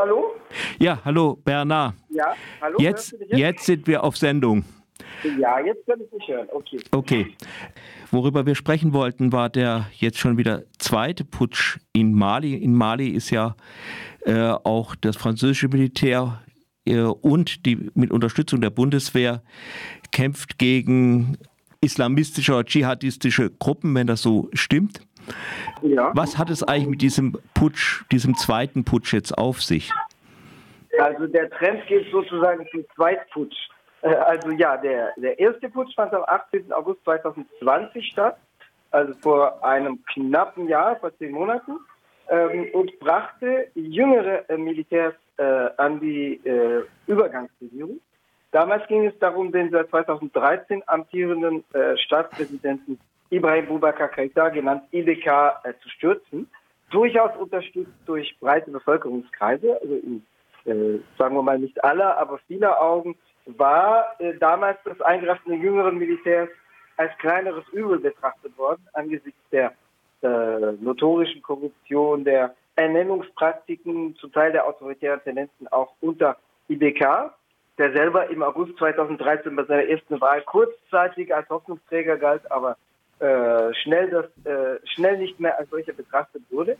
hallo? Ja, hallo, Bernard. Ja, hallo. Jetzt, jetzt? jetzt sind wir auf Sendung. Ja, jetzt kann ich dich hören. Okay. Okay. Worüber wir sprechen wollten, war der jetzt schon wieder zweite Putsch in Mali. In Mali ist ja äh, auch das französische Militär äh, und die mit Unterstützung der Bundeswehr kämpft gegen islamistische oder dschihadistische Gruppen, wenn das so stimmt. Ja. Was hat es eigentlich mit diesem Putsch, diesem zweiten Putsch jetzt auf sich? Also der Trend geht sozusagen zum Zweitputsch. Äh, also ja, der, der erste Putsch fand am 18. August 2020 statt, also vor einem knappen Jahr, vor zehn Monaten, ähm, und brachte jüngere äh, Militärs äh, an die äh, Übergangsregierung. Damals ging es darum, den seit 2013 amtierenden äh, Staatspräsidenten Ibrahim Boubacar Keita, genannt IDK, äh, zu stürzen. Durchaus unterstützt durch breite Bevölkerungskreise, also in, äh, sagen wir mal nicht aller, aber vieler Augen, war äh, damals das Eingreifen der jüngeren Militärs als kleineres Übel betrachtet worden, angesichts der äh, notorischen Korruption, der Ernennungspraktiken, zum Teil der autoritären Tendenzen auch unter IBK, der selber im August 2013 bei seiner ersten Wahl kurzzeitig als Hoffnungsträger galt, aber äh, schnell, das, äh, schnell nicht mehr als solcher betrachtet wurde,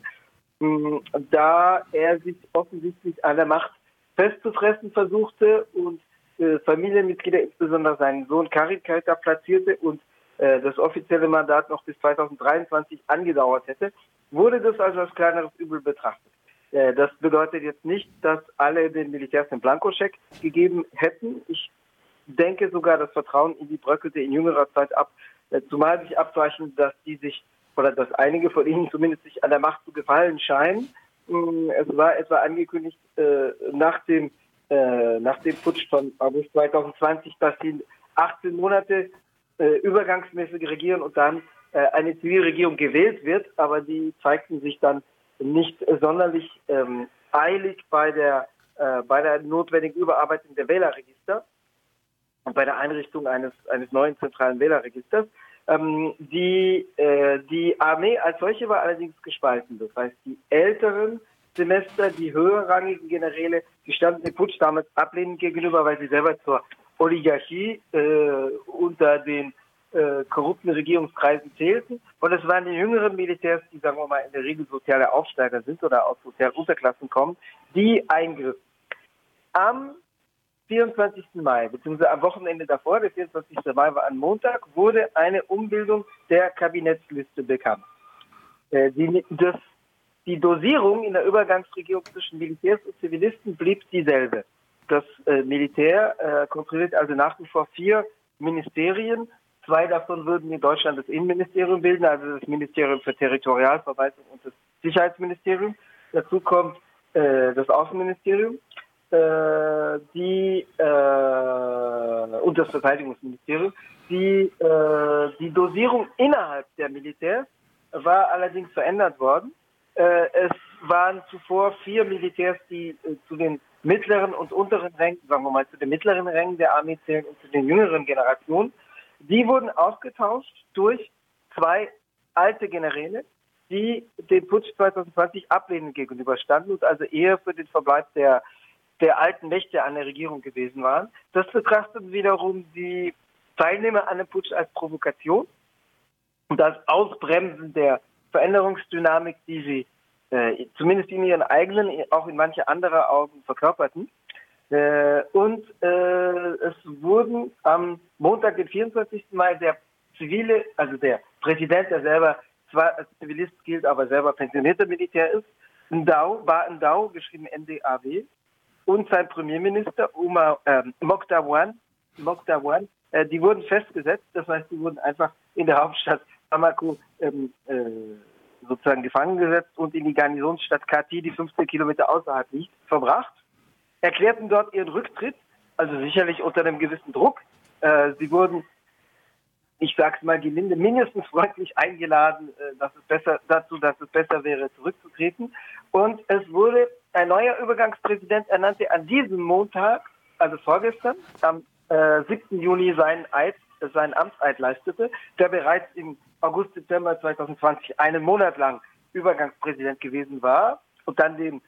mh, da er sich offensichtlich an der Macht festzufressen versuchte und äh, Familienmitglieder, insbesondere seinen Sohn Karin Keita, platzierte und äh, das offizielle Mandat noch bis 2023 angedauert hätte, wurde das also als kleineres Übel betrachtet. Äh, das bedeutet jetzt nicht, dass alle den Militärs den Blankoscheck gegeben hätten. Ich denke sogar, das Vertrauen in die bröckelte in jüngerer Zeit ab, zumal sich abzeichnet, dass die sich oder dass einige von ihnen zumindest sich an der Macht zu gefallen scheinen. Mm, es war etwa angekündigt äh, nach dem äh, nach dem Putsch von August 2020, dass sie 18 Monate äh, übergangsmäßig regieren und dann äh, eine Zivilregierung gewählt wird, aber die zeigten sich dann nicht sonderlich ähm, eilig bei der, äh, bei der notwendigen Überarbeitung der Wählerregister und bei der Einrichtung eines, eines neuen zentralen Wählerregisters. Ähm, die, äh, die Armee als solche war allerdings gespalten. Das heißt, die älteren Semester die höherrangigen Generäle, die standen dem Putsch damals ablehnend gegenüber, weil sie selber zur Oligarchie äh, unter den äh, korrupten Regierungskreisen zählten. Und es waren die jüngeren Militärs, die, sagen wir mal, in der Regel soziale Aufsteiger sind oder aus sozialen Unterklassen kommen, die eingriffen. Am 24. Mai, beziehungsweise am Wochenende davor, der 24. Mai war ein Montag, wurde eine Umbildung der Kabinettsliste bekannt. Äh, die, das die Dosierung in der Übergangsregierung zwischen Militärs und Zivilisten blieb dieselbe. Das äh, Militär äh, kontrolliert also nach wie vor vier Ministerien. Zwei davon würden in Deutschland das Innenministerium bilden, also das Ministerium für Territorialverwaltung und das Sicherheitsministerium. Dazu kommt das Außenministerium die, äh, und das Verteidigungsministerium. Die, äh, die Dosierung innerhalb der Militärs war allerdings verändert worden. Äh, es waren zuvor vier Militärs, die äh, zu den mittleren und unteren Rängen, sagen wir mal zu den mittleren Rängen der Armee zählen und zu den jüngeren Generationen. Die wurden ausgetauscht durch zwei alte Generäle, die dem Putsch 2020 ablehnend gegenüberstanden und also eher für den Verbleib der, der alten Mächte an der Regierung gewesen waren. Das betrachteten wiederum die Teilnehmer an dem Putsch als Provokation und das Ausbremsen der Veränderungsdynamik, die sie äh, zumindest in ihren eigenen, auch in manche andere Augen verkörperten. Äh, und äh, es wurden am Montag, den 24. Mai, der zivile, also der Präsident, der selber zwar als Zivilist gilt, aber selber pensionierter Militär ist, Ndau, war Ndau, geschrieben NDAW, und sein Premierminister Umar äh, Moktawan, Moktawan äh, die wurden festgesetzt, das heißt, die wurden einfach in der Hauptstadt Bamako ähm, äh, sozusagen gefangen gesetzt und in die Garnisonsstadt Kati, die 15 Kilometer außerhalb liegt, verbracht, erklärten dort ihren Rücktritt, also sicherlich unter einem gewissen Druck. Äh, sie wurden, ich sag's mal gelinde, mindestens freundlich eingeladen, äh, dass es besser, dazu, dass es besser wäre, zurückzutreten. Und es wurde ein neuer Übergangspräsident ernannte an diesem Montag, also vorgestern, am äh, 7. Juni seinen Eid seinen Amtseid leistete, der bereits im August, Dezember 2020 einen Monat lang Übergangspräsident gewesen war und dann den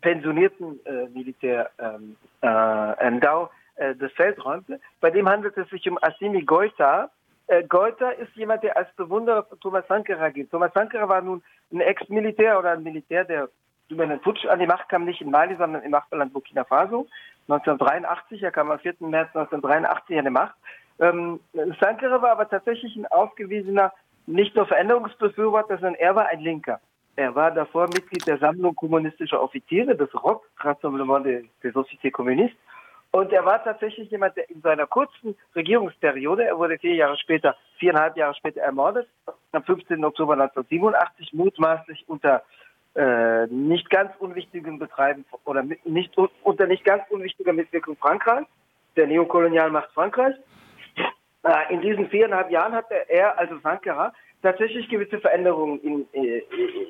pensionierten äh, Militär ähm, äh, Ndau äh, das Feld räumte. Bei dem handelt es sich um Assimi Goita. Äh, Goita ist jemand, der als Bewunderer von Thomas Sankara gilt. Thomas Sankara war nun ein Ex-Militär oder ein Militär, der über einen Putsch an die Macht kam, nicht in Mali, sondern im Nachbarland Burkina Faso. 1983, er kam am 4. März 1983 an die Macht. Ähm, Sankara war aber tatsächlich ein ausgewiesener, nicht nur Veränderungsbefürworter, sondern er war ein Linker. Er war davor Mitglied der Sammlung kommunistischer Offiziere, des ROC, Rassemblement des Sociétés Communistes. Und er war tatsächlich jemand, der in seiner kurzen Regierungsperiode, er wurde vier Jahre später, viereinhalb Jahre später ermordet, am 15. Oktober 1987, mutmaßlich unter äh, nicht ganz unwichtigen Betreiben oder mit, nicht unter nicht ganz unwichtiger Mitwirkung Frankreichs, der Neokolonialmacht Frankreichs. Äh, in diesen viereinhalb Jahren hat er, also Sankara, tatsächlich gewisse Veränderungen in, in, äh,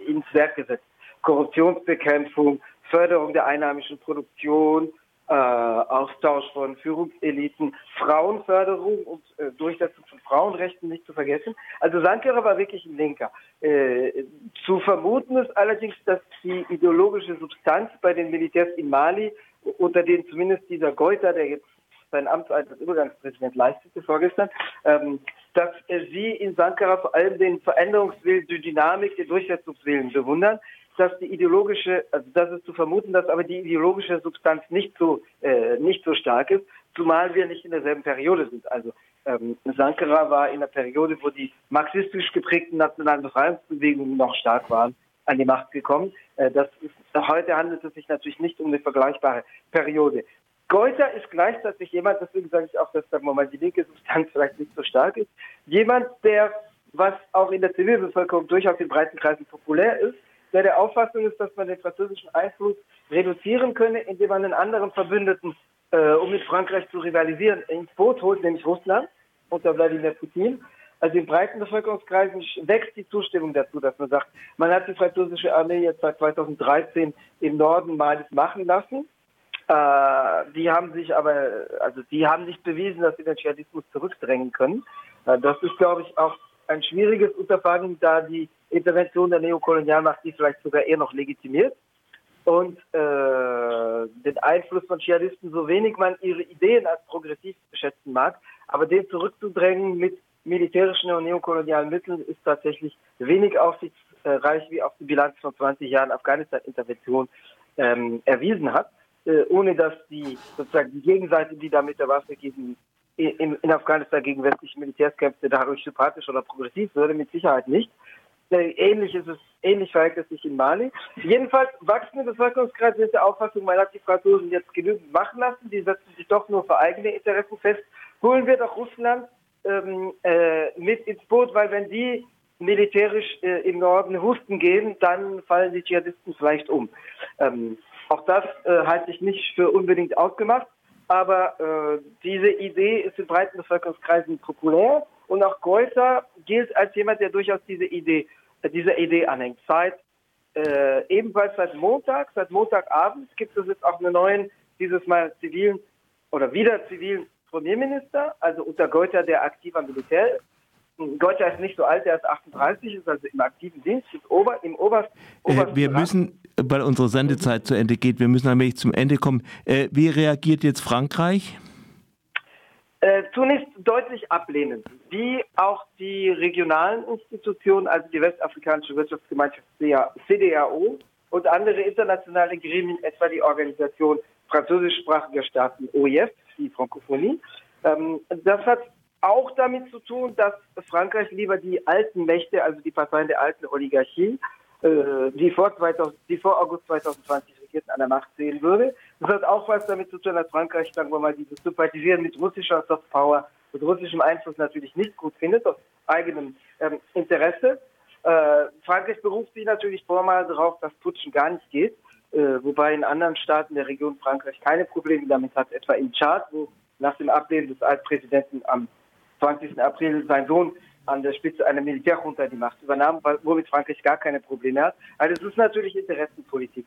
ins Werk gesetzt. Korruptionsbekämpfung, Förderung der einheimischen Produktion, äh, Austausch von Führungseliten, Frauenförderung und äh, Durchsetzung von Frauenrechten nicht zu vergessen. Also Sankara war wirklich ein Linker. Äh, zu vermuten ist allerdings, dass die ideologische Substanz bei den Militärs in Mali, unter denen zumindest dieser Goita, der jetzt sein Amt als Übergangspräsident leistete vorgestern, ähm, dass sie in Sankara vor allem den Veränderungswillen, die Dynamik, den Durchsetzungswillen bewundern dass die ideologische, also das ist zu vermuten, dass aber die ideologische Substanz nicht so äh, nicht so stark ist, zumal wir nicht in derselben Periode sind. Also ähm, Sankara war in der Periode, wo die marxistisch geprägten nationalen Befreiungsbewegungen noch stark waren, an die Macht gekommen. Äh, das ist, heute handelt es sich natürlich nicht um eine vergleichbare Periode. Goethe ist gleichzeitig jemand, deswegen sage ich auch, dass sagen wir mal die linke Substanz vielleicht nicht so stark ist, jemand, der was auch in der Zivilbevölkerung durchaus in breiten Kreisen populär ist, der der Auffassung ist, dass man den französischen Einfluss reduzieren könne, indem man einen anderen Verbündeten, äh, um mit Frankreich zu rivalisieren, ins Boot holt, nämlich Russland unter Wladimir Putin. Also in breiten Bevölkerungskreisen wächst die Zustimmung dazu, dass man sagt, man hat die französische Armee jetzt seit 2013 im Norden Malis machen lassen. Äh, die haben sich aber, also die haben nicht bewiesen, dass sie den Dschihadismus zurückdrängen können. Äh, das ist, glaube ich, auch ein schwieriges Unterfangen, da die Intervention der Neokolonialmacht die vielleicht sogar eher noch legitimiert. Und äh, den Einfluss von Dschihadisten, so wenig man ihre Ideen als progressiv schätzen mag, aber den zurückzudrängen mit militärischen und neokolonialen Mitteln ist tatsächlich wenig aussichtsreich, wie auch die Bilanz von 20 Jahren Afghanistan-Intervention ähm, erwiesen hat, äh, ohne dass die sozusagen die Gegenseite, die da mit der Waffe gegen in, in Afghanistan gegen westliche Militärs kämpfte, dadurch sympathisch oder progressiv würde, mit Sicherheit nicht. Äh, ähnlich ist es, ähnlich verhält es sich in Mali. Jedenfalls wachsende Bevölkerungskreise sind der Auffassung, man hat die Franzosen jetzt genügend machen lassen, die setzen sich doch nur für eigene Interessen fest. Holen wir doch Russland ähm, äh, mit ins Boot, weil wenn die militärisch äh, im Norden husten gehen, dann fallen die Dschihadisten vielleicht um. Ähm, auch das äh, halte ich nicht für unbedingt ausgemacht aber äh, diese Idee ist in breiten Bevölkerungskreisen populär und auch Goethe gilt als jemand, der durchaus diese Idee, äh, dieser Idee anhängt. Seit äh, ebenfalls seit Montag, seit Montagabend gibt es jetzt auch einen neuen, dieses Mal zivilen oder wieder zivilen Premierminister, also unter Goethe, der aktiver Militär ist. Goethe ist nicht so alt, er ist 38, ist also im aktiven Dienst, ist Ober, im Oberst. Oberst äh, wir müssen, weil unsere Sendezeit zu Ende geht, wir müssen allmählich zum Ende kommen. Äh, wie reagiert jetzt Frankreich? Äh, zunächst deutlich ablehnend, wie auch die regionalen Institutionen, also die Westafrikanische Wirtschaftsgemeinschaft CDAO und andere internationale Gremien, etwa die Organisation französischsprachiger Staaten OIF, die Frankophonie. Ähm, das hat auch damit zu tun, dass Frankreich lieber die alten Mächte, also die Parteien der alten Oligarchie, äh, die, vor 2000, die vor August 2020 regierten, an der Macht sehen würde. Das hat auch was damit zu tun, dass Frankreich, sagen wir mal, dieses Sympathisieren mit russischer Softpower, mit russischem Einfluss natürlich nicht gut findet, aus eigenem ähm, Interesse. Äh, Frankreich beruft sich natürlich formal darauf, dass Putschen gar nicht geht, äh, wobei in anderen Staaten der Region Frankreich keine Probleme damit hat, etwa in Tschad, wo nach dem Ablehnen des Altpräsidenten am 20. April sein Sohn an der Spitze einer Militärjunta die Macht übernahm, womit Frankreich gar keine Probleme hat. Also es ist natürlich Interessenpolitik.